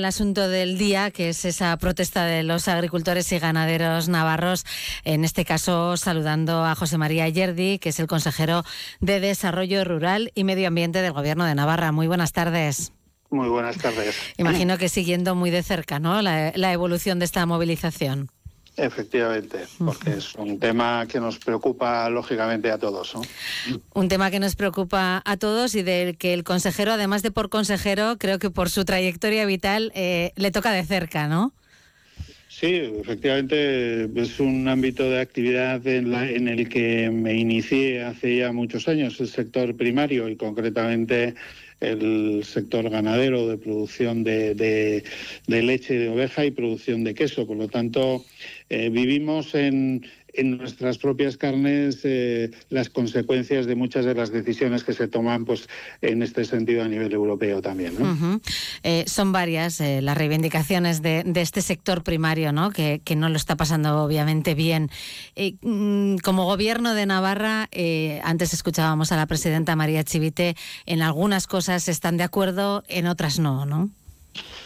al asunto del día, que es esa protesta de los agricultores y ganaderos navarros, en este caso saludando a José María Yerdi, que es el consejero de Desarrollo Rural y Medio Ambiente del Gobierno de Navarra. Muy buenas tardes. Muy buenas tardes. Imagino que siguiendo muy de cerca ¿no? la, la evolución de esta movilización. Efectivamente, porque es un tema que nos preocupa lógicamente a todos. Un tema que nos preocupa a todos y del que el consejero, además de por consejero, creo que por su trayectoria vital eh, le toca de cerca, ¿no? Sí, efectivamente es un ámbito de actividad en, en, el que me inicié hace ya muchos años, el sector primario y concretamente el sector ganadero de producción de, de, de leche de oveja y producción de queso. Por lo tanto, eh, vivimos en, en nuestras propias carnes eh, las consecuencias de muchas de las decisiones que se toman pues en este sentido a nivel europeo también. eh, son varias eh, las reivindicaciones de, este sector primario, ¿no? Que, que, no lo está pasando obviamente bien. Mm, como gobierno de Navarra, antes escuchábamos a la presidenta María Chivite, en algunas cosas están de acuerdo, en otras no, ¿no?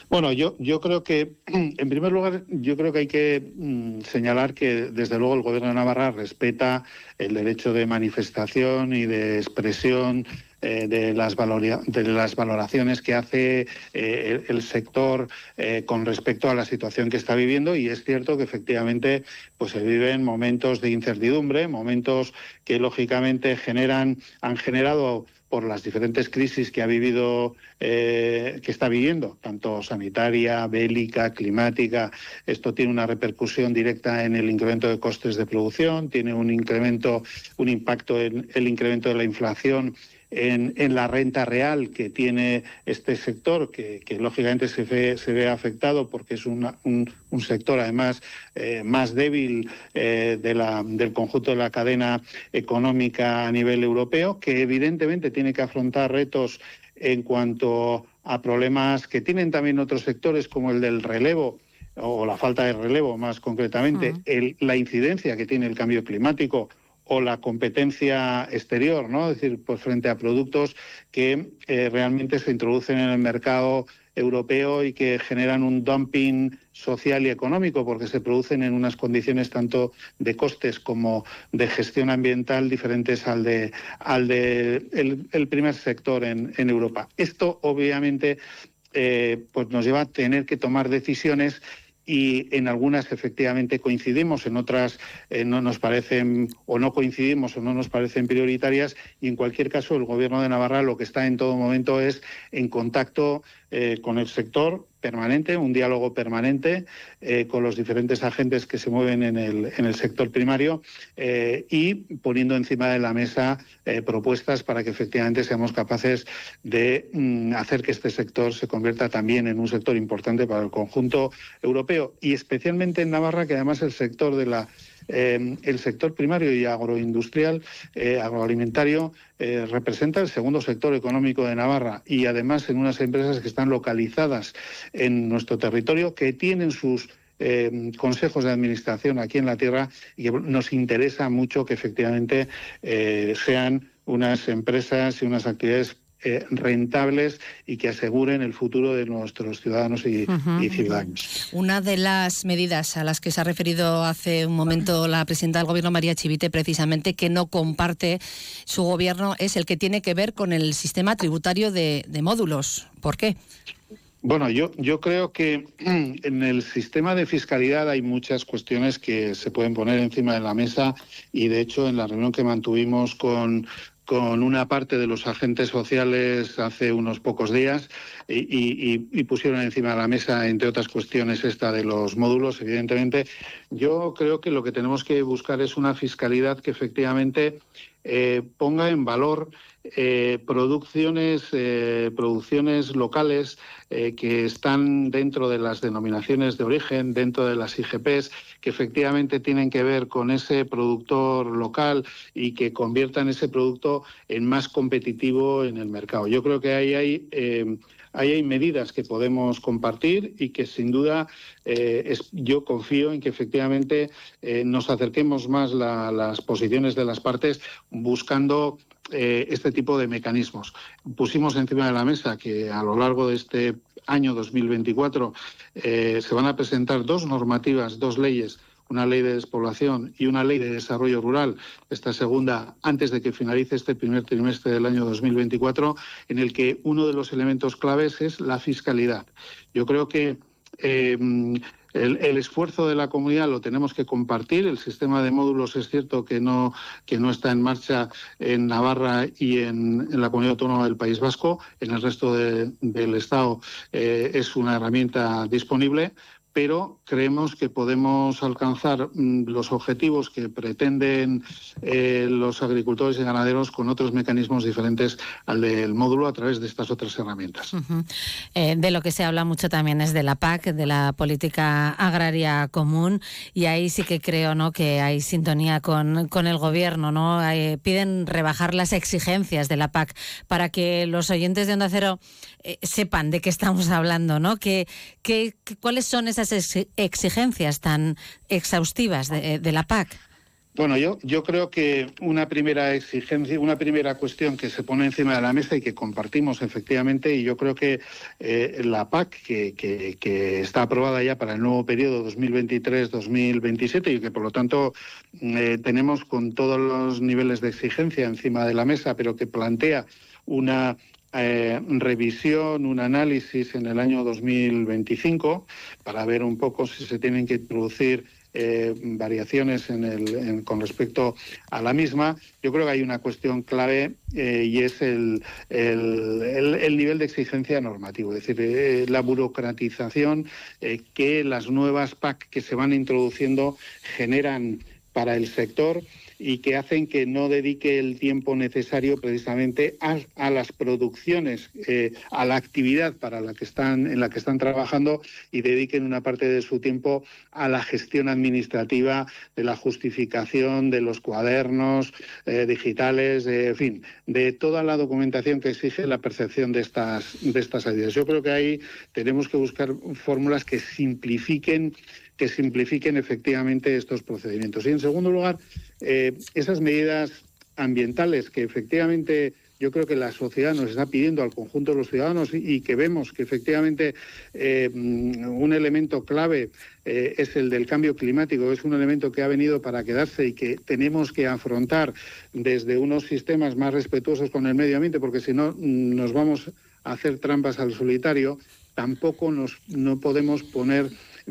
Bueno, yo, yo creo que, en primer lugar, yo creo que hay que mm, señalar que, desde luego, el Gobierno de Navarra respeta el derecho de manifestación y de expresión eh, de, las de, las valoraciones que hace eh, el, sector eh, con respecto a la situación que está viviendo. Y es cierto que efectivamente pues se viven momentos de incertidumbre, momentos que lógicamente generan, han generado por las diferentes crisis que ha vivido, eh, que está viviendo, tanto sanitaria, bélica, climática. Esto tiene una repercusión directa en el incremento de costes de producción, tiene un incremento, un impacto en el incremento de la inflación en, en, la renta real que tiene este sector, que, que lógicamente se ve, se ve, afectado porque es una, un, un, sector además eh, más débil eh, de la, del conjunto de la cadena económica a nivel europeo, que evidentemente tiene que afrontar retos en cuanto a problemas que tienen también otros sectores como el del relevo o la falta de relevo más concretamente, uh -huh. el, la incidencia que tiene el cambio climático o la competencia exterior, ¿no? Es decir, pues frente a productos que eh, realmente se introducen en el mercado europeo y que generan un dumping social y económico porque se producen en unas condiciones tanto de costes como de gestión ambiental diferentes al de al de el, primer sector en, en, Europa. Esto obviamente eh, pues nos lleva a tener que tomar decisiones y en algunas efectivamente coincidimos, en otras eh, no nos parecen o no coincidimos o no nos parecen prioritarias y en cualquier caso el Gobierno de Navarra lo que está en todo momento es en contacto eh, con el sector permanente, un diálogo permanente eh, con los diferentes agentes que se mueven en el, en el sector primario eh, y poniendo encima de la mesa propuestas para que efectivamente seamos capaces de mm, hacer que este sector se convierta también en un sector importante para el conjunto europeo y especialmente en Navarra, que además el sector de la eh, el sector primario y agroindustrial, eh, agroalimentario, eh, representa el segundo sector económico de Navarra y además en unas empresas que están localizadas en nuestro territorio, que tienen sus consejos de administración aquí en la tierra y nos interesa mucho que efectivamente sean unas empresas y unas actividades eh, rentables y que aseguren el futuro de nuestros ciudadanos y, uh -huh. y, ciudadanos. Una de las medidas a las que se ha referido hace un momento la presidenta del Gobierno, María Chivite, precisamente que no comparte su gobierno, es el que tiene que ver con el sistema tributario de, de módulos. ¿Por qué? Bueno, yo, yo creo que en el sistema de fiscalidad hay muchas cuestiones que se pueden poner encima de la mesa y, de hecho, en la reunión que mantuvimos con, con una parte de los agentes sociales hace unos pocos días y, y, pusieron encima de la mesa, entre otras cuestiones, esta de los módulos, evidentemente. Yo creo que lo que tenemos que buscar es una fiscalidad que efectivamente eh, ponga en valor eh, producciones, eh, producciones locales eh, que están dentro de las denominaciones de origen, dentro de las IGPs, que efectivamente tienen que ver con ese productor local y que conviertan ese producto en más competitivo en el mercado. Yo creo que ahí hay ahí hay medidas que podemos compartir y que sin duda eh, yo confío en que efectivamente eh, nos acerquemos más las posiciones de las partes buscando eh, este tipo de mecanismos. Pusimos encima de la mesa que a lo largo de este año 2024 se van a presentar dos normativas, dos leyes una ley de despoblación y una ley de desarrollo rural, esta segunda antes de que finalice este primer trimestre del año 2024, en el que uno de los elementos claves es la fiscalidad. Yo creo que eh, el, esfuerzo de la comunidad lo tenemos que compartir. El sistema de módulos es cierto que no, que no está en marcha en Navarra y en, la comunidad autónoma del País Vasco. En el resto del Estado eh, es una herramienta disponible, pero creemos que podemos alcanzar mm, los objetivos que pretenden eh, los agricultores y ganaderos con otros mecanismos diferentes al del módulo a través de estas otras herramientas. Eh, de lo que se habla mucho también es de la PAC, de la política agraria común, y ahí sí que creo ¿no? que hay sintonía con, con el gobierno. ¿no? piden rebajar las exigencias de la PAC para que los oyentes de Onda Cero eh, sepan de qué estamos hablando, ¿no? ¿Qué, qué, cuáles son esas exigencias tan exhaustivas de, la PAC? Bueno, yo, yo creo que una primera exigencia, una primera cuestión que se pone encima de la mesa y que compartimos efectivamente, y yo creo que eh, la PAC, que, que, está aprobada ya para el nuevo periodo 2023-2027 y que por lo tanto eh, tenemos con todos los niveles de exigencia encima de la mesa, pero que plantea una eh, revisión, un análisis en el año 2025 para ver un poco si se tienen que introducir eh, variaciones en el, con respecto a la misma. Yo creo que hay una cuestión clave eh, y es el, el, nivel de exigencia normativo, es decir, la burocratización que las nuevas PAC que se van introduciendo generan para el sector y que hacen que no dedique el tiempo necesario precisamente a, las producciones, eh, a la actividad para la que están, en la que están trabajando y dediquen una parte de su tiempo a la gestión administrativa, de la justificación de los cuadernos eh, digitales, en fin, de toda la documentación que exige la percepción de estas, de estas ayudas. Yo creo que ahí tenemos que buscar fórmulas que simplifiquen que simplifiquen efectivamente estos procedimientos. Y en segundo lugar, eh, esas medidas ambientales que efectivamente yo creo que la sociedad nos está pidiendo al conjunto de los ciudadanos y, que vemos que efectivamente eh, un elemento clave eh, es el del cambio climático, es un elemento que ha venido para quedarse y que tenemos que afrontar desde unos sistemas más respetuosos con el medio ambiente, porque si no nos vamos a hacer trampas al solitario, tampoco nos, no podemos poner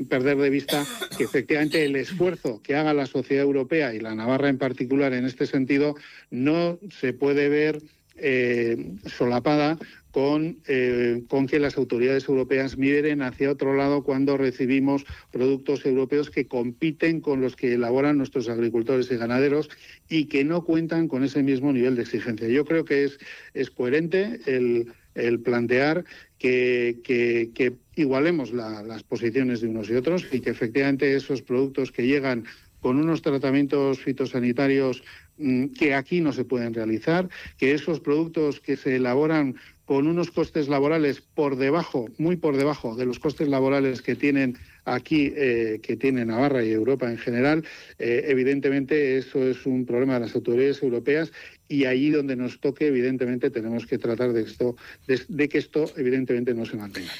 perder de vista que efectivamente el esfuerzo que haga la sociedad europea y la Navarra en particular en este sentido no se puede ver eh, solapada con, eh, con, que las autoridades europeas miren hacia otro lado cuando recibimos productos europeos que compiten con los que elaboran nuestros agricultores y ganaderos y que no cuentan con ese mismo nivel de exigencia. Yo creo que es, es coherente el, plantear que, que, igualemos las posiciones de unos y otros y que efectivamente esos productos que llegan con unos tratamientos fitosanitarios mm, que aquí no se pueden realizar, que esos productos que se elaboran con unos costes laborales por debajo, muy por debajo de los costes laborales que tienen aquí, eh, que tiene Navarra y Europa en general, eh, evidentemente eso es un problema de las autoridades europeas y allí donde nos toque, evidentemente, tenemos que tratar de, esto, de, que esto, evidentemente, no se mantenga.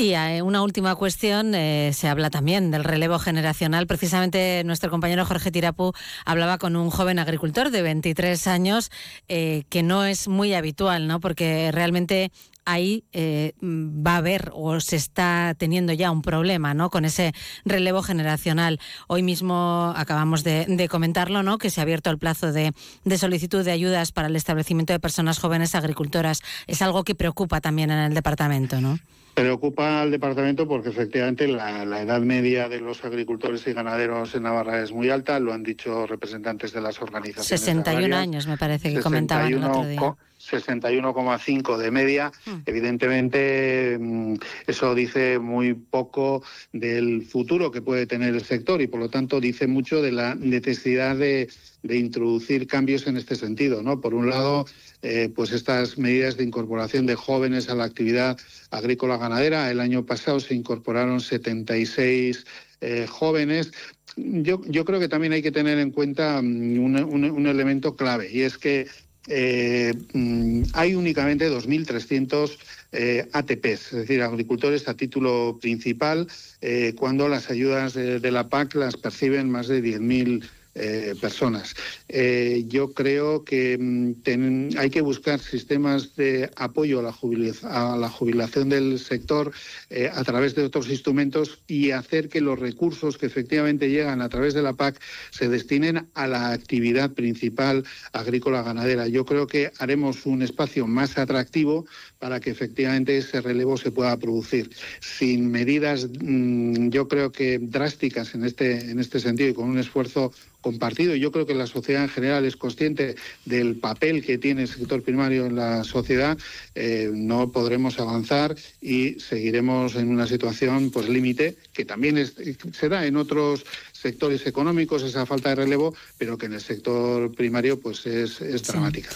Y una última cuestión, eh, se habla también del relevo generacional. Precisamente nuestro compañero Jorge Tirapu hablaba con un joven agricultor de 23 años, eh, que no es muy habitual, ¿no? porque realmente ahí eh, va a haber o se está teniendo ya un problema ¿no? con ese relevo generacional. Hoy mismo acabamos de, comentarlo, ¿no? que se ha abierto el plazo de, solicitud de ayudas para el establecimiento de personas jóvenes agricultoras. Es algo que preocupa también en el departamento, ¿no? Preocupa al departamento porque efectivamente la, edad media de los agricultores y ganaderos en Navarra es muy alta, lo han dicho representantes de las organizaciones. 61 años me parece que comentaban el otro día 61,5 de media. Mm. Evidentemente, mm, eso dice muy poco del futuro que puede tener el sector y, por lo tanto, dice mucho de la necesidad de, introducir cambios en este sentido. ¿no? Por un lado, eh, pues estas medidas de incorporación de jóvenes a la actividad agrícola ganadera. El año pasado se incorporaron 76 eh, jóvenes. Yo, yo, creo que también hay que tener en cuenta mm, un elemento clave y es que eh, mm, hay únicamente 2.300 eh, ATPs, es decir, agricultores a título principal, eh, cuando las ayudas de, de, la PAC las perciben más de 10.000 eh, personas. Eh, yo creo que mm, hay que buscar sistemas de apoyo a la, jubilación del sector eh, a través de otros instrumentos y hacer que los recursos que efectivamente llegan a través de la PAC se destinen a la actividad principal agrícola ganadera. Yo creo que haremos un espacio más atractivo para que efectivamente ese relevo se pueda producir. Sin medidas, mm, yo creo que drásticas en este, en este sentido y con un esfuerzo compartido. Yo creo que la sociedad en general es consciente del papel que tiene el sector primario en la sociedad. Eh, no podremos avanzar y seguiremos en una situación pues límite que también se da en otros sectores económicos esa falta de relevo, pero que en el sector primario pues es, dramática.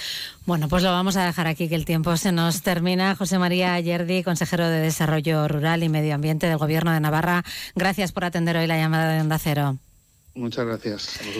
Bueno, pues lo vamos a dejar aquí que el tiempo se nos termina. José María Ayerdi, consejero de Desarrollo Rural y Medio Ambiente del Gobierno de Navarra, gracias por atender hoy la llamada de Onda Cero. Muchas gracias a vosotros.